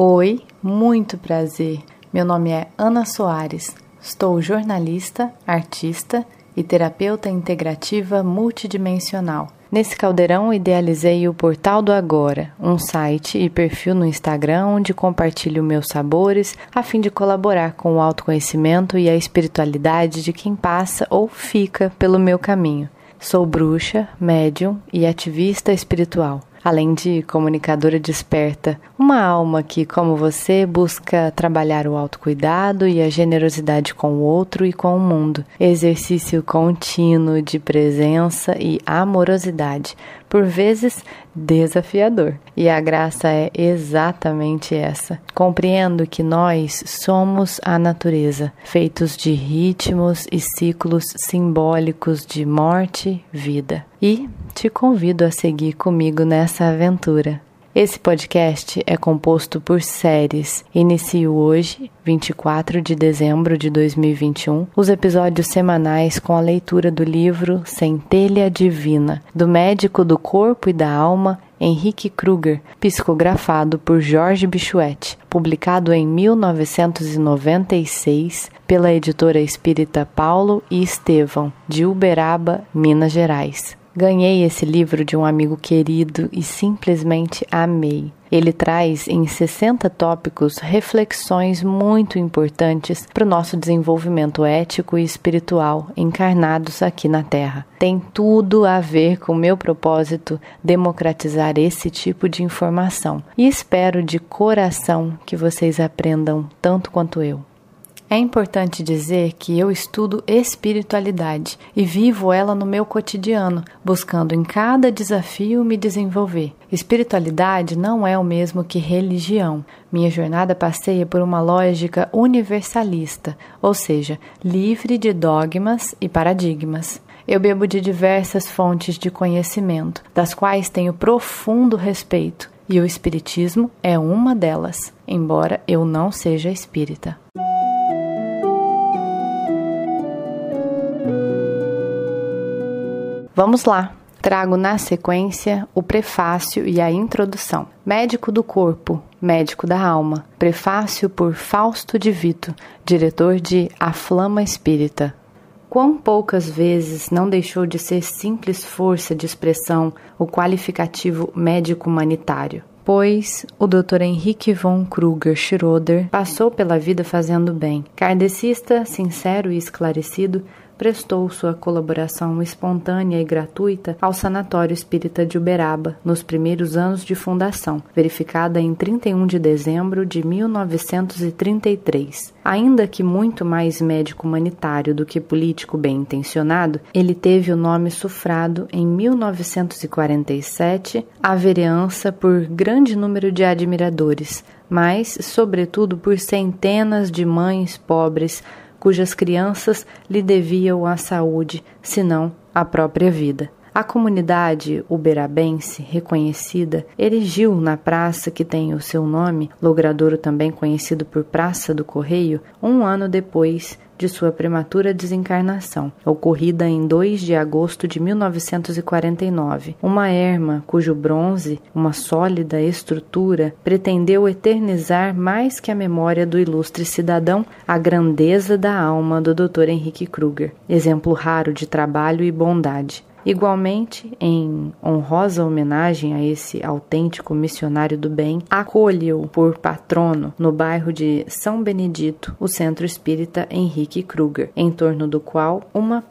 Oi, muito prazer. Meu nome é Ana Soares. Estou jornalista, artista e terapeuta integrativa multidimensional. Nesse caldeirão, idealizei o Portal do Agora, um site e perfil no Instagram onde compartilho meus sabores a fim de colaborar com o autoconhecimento e a espiritualidade de quem passa ou fica pelo meu caminho. Sou bruxa, médium e ativista espiritual além de comunicadora desperta, uma alma que, como você, busca trabalhar o autocuidado e a generosidade com o outro e com o mundo, exercício contínuo de presença e amorosidade, por vezes desafiador. E a graça é exatamente essa. Compreendo que nós somos a natureza, feitos de ritmos e ciclos simbólicos de morte, vida. E te convido a seguir comigo nessa aventura. Esse podcast é composto por séries. Inicio hoje, 24 de dezembro de 2021, os episódios semanais com a leitura do livro Centelha Divina, do médico do corpo e da alma Henrique Kruger, psicografado por Jorge Bichuete, publicado em 1996 pela editora espírita Paulo e Estevão, de Uberaba, Minas Gerais. Ganhei esse livro de um amigo querido e simplesmente amei. Ele traz em 60 tópicos reflexões muito importantes para o nosso desenvolvimento ético e espiritual encarnados aqui na Terra. Tem tudo a ver com o meu propósito democratizar esse tipo de informação e espero de coração que vocês aprendam tanto quanto eu. É importante dizer que eu estudo espiritualidade e vivo ela no meu cotidiano, buscando em cada desafio me desenvolver. Espiritualidade não é o mesmo que religião. Minha jornada passeia por uma lógica universalista, ou seja, livre de dogmas e paradigmas. Eu bebo de diversas fontes de conhecimento, das quais tenho profundo respeito, e o Espiritismo é uma delas, embora eu não seja espírita. Vamos lá! Trago na sequência o prefácio e a introdução. Médico do Corpo, Médico da Alma. Prefácio por Fausto de Vito, diretor de A Flama Espírita. Quão poucas vezes não deixou de ser simples força de expressão o qualificativo médico humanitário? Pois o Dr. Henrique von Kruger Schroeder passou pela vida fazendo bem. Kardecista, sincero e esclarecido, prestou sua colaboração espontânea e gratuita ao Sanatório Espírita de Uberaba nos primeiros anos de fundação, verificada em 31 de dezembro de 1933. Ainda que muito mais médico humanitário do que político bem intencionado, ele teve o nome sufrado em 1947 à vereança por grande número de admiradores, mas, sobretudo, por centenas de mães pobres cujas crianças lhe deviam a saúde, se não a própria vida. A comunidade uberabense, reconhecida, erigiu na praça que tem o seu nome, logradouro também conhecido por Praça do Correio, um ano depois de sua prematura desencarnação, ocorrida em 2 de agosto de 1949. Uma erma cujo bronze, uma sólida estrutura, pretendeu eternizar mais que a memória do ilustre cidadão a grandeza da alma do Dr. Henrique Kruger, exemplo raro de trabalho e bondade. Igualmente, em honrosa homenagem a esse autêntico missionário do bem, acolheu por patrono no bairro de São Benedito o Centro Espírita Henrique Kruger, em torno do qual uma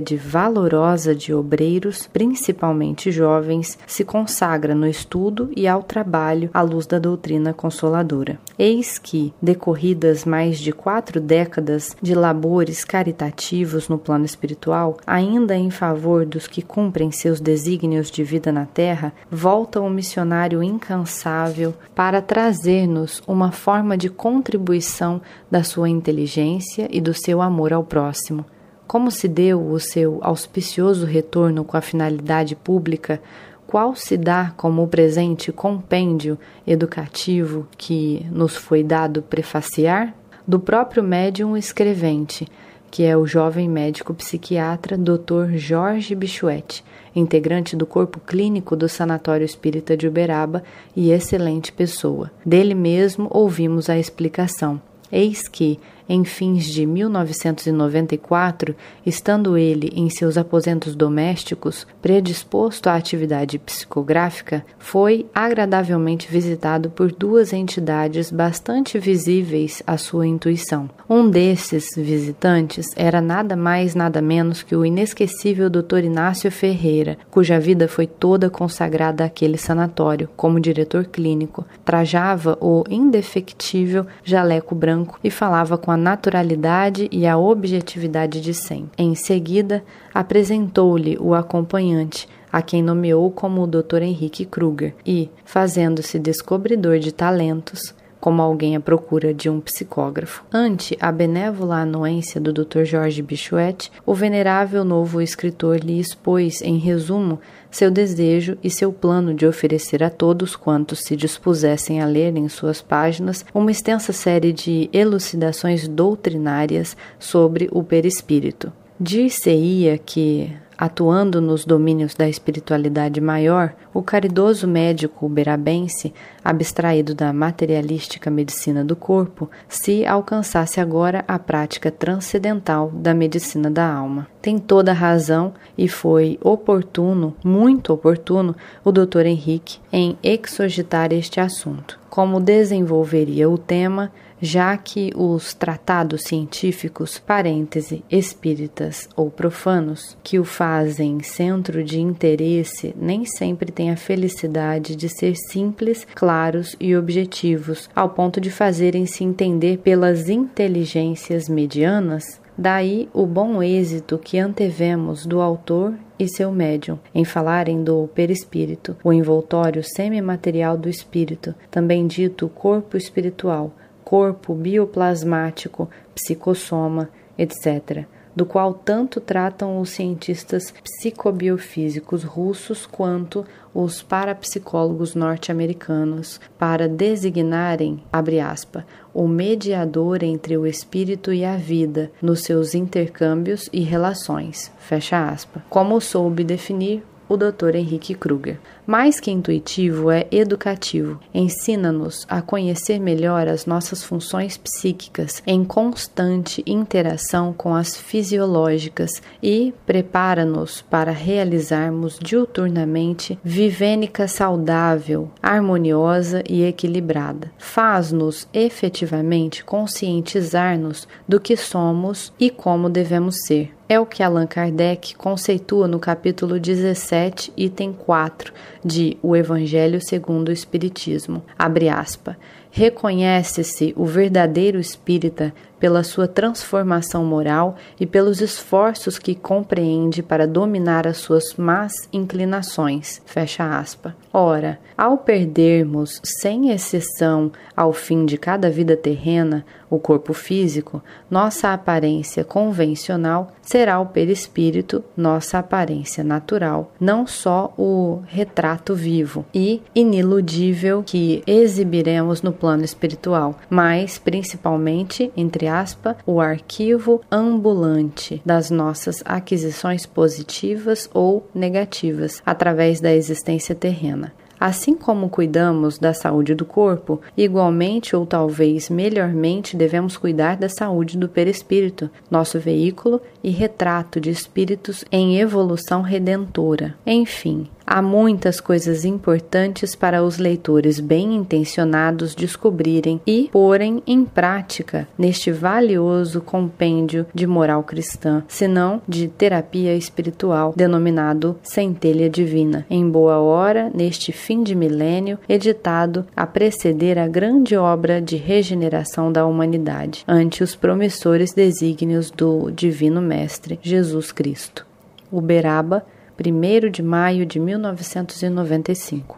de valorosa de obreiros, principalmente jovens, se consagra no estudo e ao trabalho à luz da doutrina consoladora. Eis que, decorridas mais de quatro décadas de labores caritativos no plano espiritual, ainda em favor dos que cumprem seus desígnios de vida na terra, volta o missionário incansável para trazer-nos uma forma de contribuição da sua inteligência e do seu amor ao próximo. Como se deu o seu auspicioso retorno com a finalidade pública, qual se dá como o presente compêndio educativo que nos foi dado prefaciar? Do próprio médium escrevente, que é o jovem médico psiquiatra Dr. Jorge Bichuete, integrante do corpo clínico do Sanatório Espírita de Uberaba e excelente pessoa. Dele mesmo ouvimos a explicação. Eis que, em fins de 1994, estando ele em seus aposentos domésticos, predisposto à atividade psicográfica, foi agradavelmente visitado por duas entidades bastante visíveis à sua intuição. Um desses visitantes era nada mais nada menos que o inesquecível Dr. Inácio Ferreira, cuja vida foi toda consagrada àquele sanatório como diretor clínico. Trajava o indefectível jaleco branco e falava com a naturalidade e a objetividade de sempre. Em seguida, apresentou-lhe o acompanhante, a quem nomeou como o Dr. Henrique Kruger, e, fazendo-se descobridor de talentos, como alguém à procura de um psicógrafo. Ante a benévola anuência do Dr. Jorge Bichuet, o venerável novo escritor lhe expôs, em resumo, seu desejo e seu plano de oferecer a todos quantos se dispusessem a ler em suas páginas uma extensa série de elucidações doutrinárias sobre o perispírito. Dir-se-ia que, atuando nos domínios da espiritualidade maior, o caridoso médico uberabense, abstraído da materialística medicina do corpo, se alcançasse agora a prática transcendental da medicina da alma. Tem toda a razão e foi oportuno, muito oportuno, o Dr. Henrique em exogitar este assunto. Como desenvolveria o tema, já que os tratados científicos, parêntese, espíritas ou profanos, que o fazem centro de interesse, nem sempre têm a felicidade de ser simples, claros e objetivos, ao ponto de fazerem-se entender pelas inteligências medianas, Daí o bom êxito que antevemos do autor e seu médium em falarem do perispírito, o envoltório semimaterial do espírito, também dito corpo espiritual, corpo bioplasmático, psicossoma, etc., do qual tanto tratam os cientistas psicobiofísicos russos quanto os parapsicólogos norte-americanos para designarem, aspas, o mediador entre o espírito e a vida nos seus intercâmbios e relações, fecha aspas. Como soube definir o Dr. Henrique Kruger. Mais que intuitivo, é educativo. Ensina-nos a conhecer melhor as nossas funções psíquicas em constante interação com as fisiológicas e prepara-nos para realizarmos diuturnamente vivênica saudável, harmoniosa e equilibrada. Faz-nos efetivamente conscientizar-nos do que somos e como devemos ser. É o que Allan Kardec conceitua no capítulo 17, item 4 de O Evangelho segundo o Espiritismo. Abre aspas. Reconhece-se o verdadeiro espírita pela sua transformação moral e pelos esforços que compreende para dominar as suas más inclinações. Fecha aspa. Ora, ao perdermos, sem exceção, ao fim de cada vida terrena, o corpo físico, nossa aparência convencional será o perispírito, nossa aparência natural, não só o retrato vivo e iniludível que exibiremos no plano espiritual, mas principalmente, entre aspas, o arquivo ambulante das nossas aquisições positivas ou negativas através da existência terrena. Assim como cuidamos da saúde do corpo, igualmente ou talvez melhormente devemos cuidar da saúde do perispírito, nosso veículo e retrato de espíritos em evolução redentora. Enfim, Há muitas coisas importantes para os leitores bem intencionados descobrirem e porem em prática neste valioso compêndio de moral cristã, se não de terapia espiritual, denominado Centelha Divina, em boa hora, neste fim de milênio, editado a preceder a grande obra de regeneração da humanidade, ante os promissores desígnios do Divino Mestre Jesus Cristo. Uberaba, 1 de maio de 1995.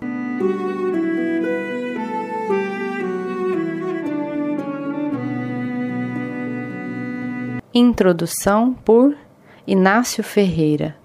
Introdução por Inácio Ferreira.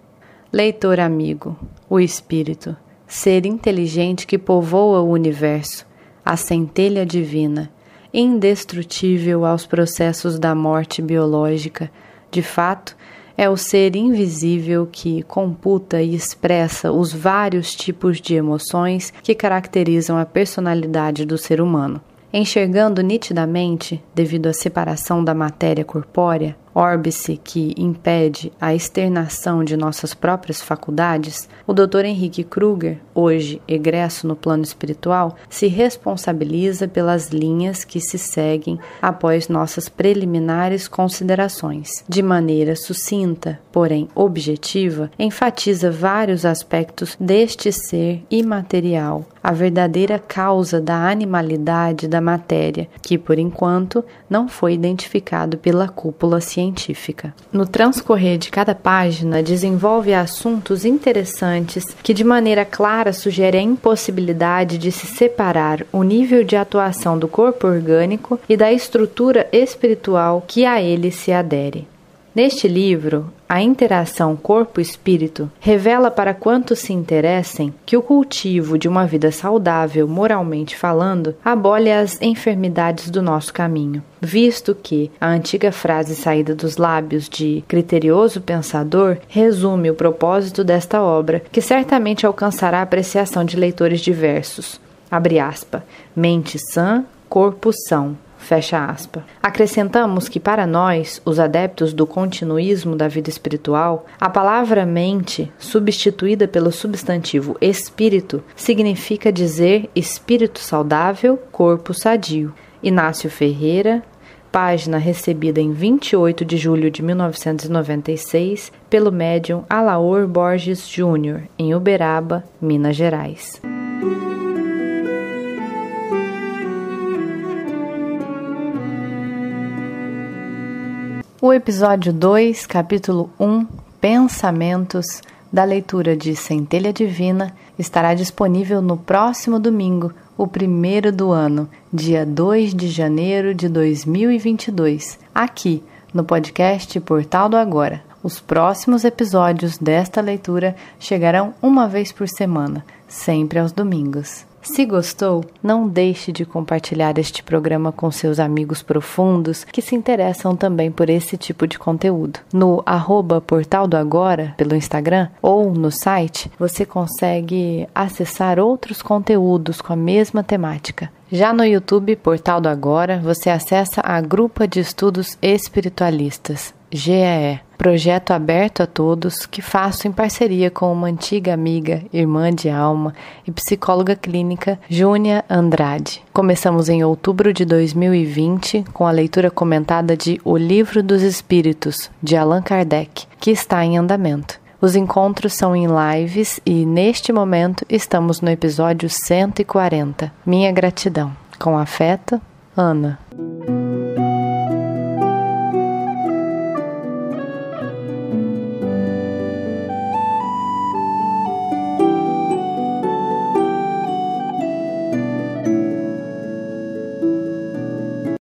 Leitor amigo, o espírito, ser inteligente que povoa o universo, a centelha divina, indestrutível aos processos da morte biológica, De fato, é o ser invisível que computa e expressa os vários tipos de emoções que caracterizam a personalidade do ser humano. Enxergando nitidamente, devido à separação da matéria corpórea, órbise que impede a externação de nossas próprias faculdades, o Dr. Henrique Kruger, hoje egresso no plano espiritual, se responsabiliza pelas linhas que se seguem após nossas preliminares considerações. De maneira sucinta, porém objetiva, enfatiza vários aspectos deste ser imaterial, a verdadeira causa da animalidade da matéria, que por enquanto não foi identificado pela cúpula científica científica. No transcorrer de cada página, desenvolve assuntos interessantes que, de maneira clara, sugere a impossibilidade de se separar o nível de atuação do corpo orgânico e da estrutura espiritual que a ele se adere. Neste livro, a interação corpo-espírito revela para quantos se interessem que o cultivo de uma vida saudável, moralmente falando, abole as enfermidades do nosso caminho, visto que a antiga frase saída dos lábios de criterioso pensador resume o propósito desta obra, que certamente alcançará a apreciação de leitores diversos. Abre aspa, mente sã, corpo são Fecha aspa. Acrescentamos que para nós, os adeptos do continuismo da vida espiritual, a palavra mente, substituída pelo substantivo espírito, significa dizer espírito saudável, corpo sadio. Inácio Ferreira, página recebida em 28 de julho de 1996 pelo médium Alaor Borges Júnior, em Uberaba, Minas Gerais. O episódio 2, capítulo 1, Pensamentos, da leitura de Centelha Divina, estará disponível no próximo domingo, o primeiro do ano, dia 2 de janeiro de 2022, aqui no podcast Portal do Agora. Os próximos episódios desta leitura chegarão uma vez por semana, sempre aos domingos. Se gostou, não deixe de compartilhar este programa com seus amigos profundos que se interessam também por esse tipo de conteúdo. No arroba Portal do Agora, pelo Instagram, ou no site, você consegue acessar outros conteúdos com a mesma temática. Já no YouTube Portal do Agora, você acessa a Grupa de Estudos Espiritualistas, GEE projeto aberto a todos que faço em parceria com uma antiga amiga, irmã de alma e psicóloga clínica, Júnia Andrade. Começamos em outubro de 2020 com a leitura comentada de O Livro dos Espíritos, de Allan Kardec, que está em andamento. Os encontros são em lives e, neste momento, estamos no episódio 140. Minha gratidão. Com afeto, Ana.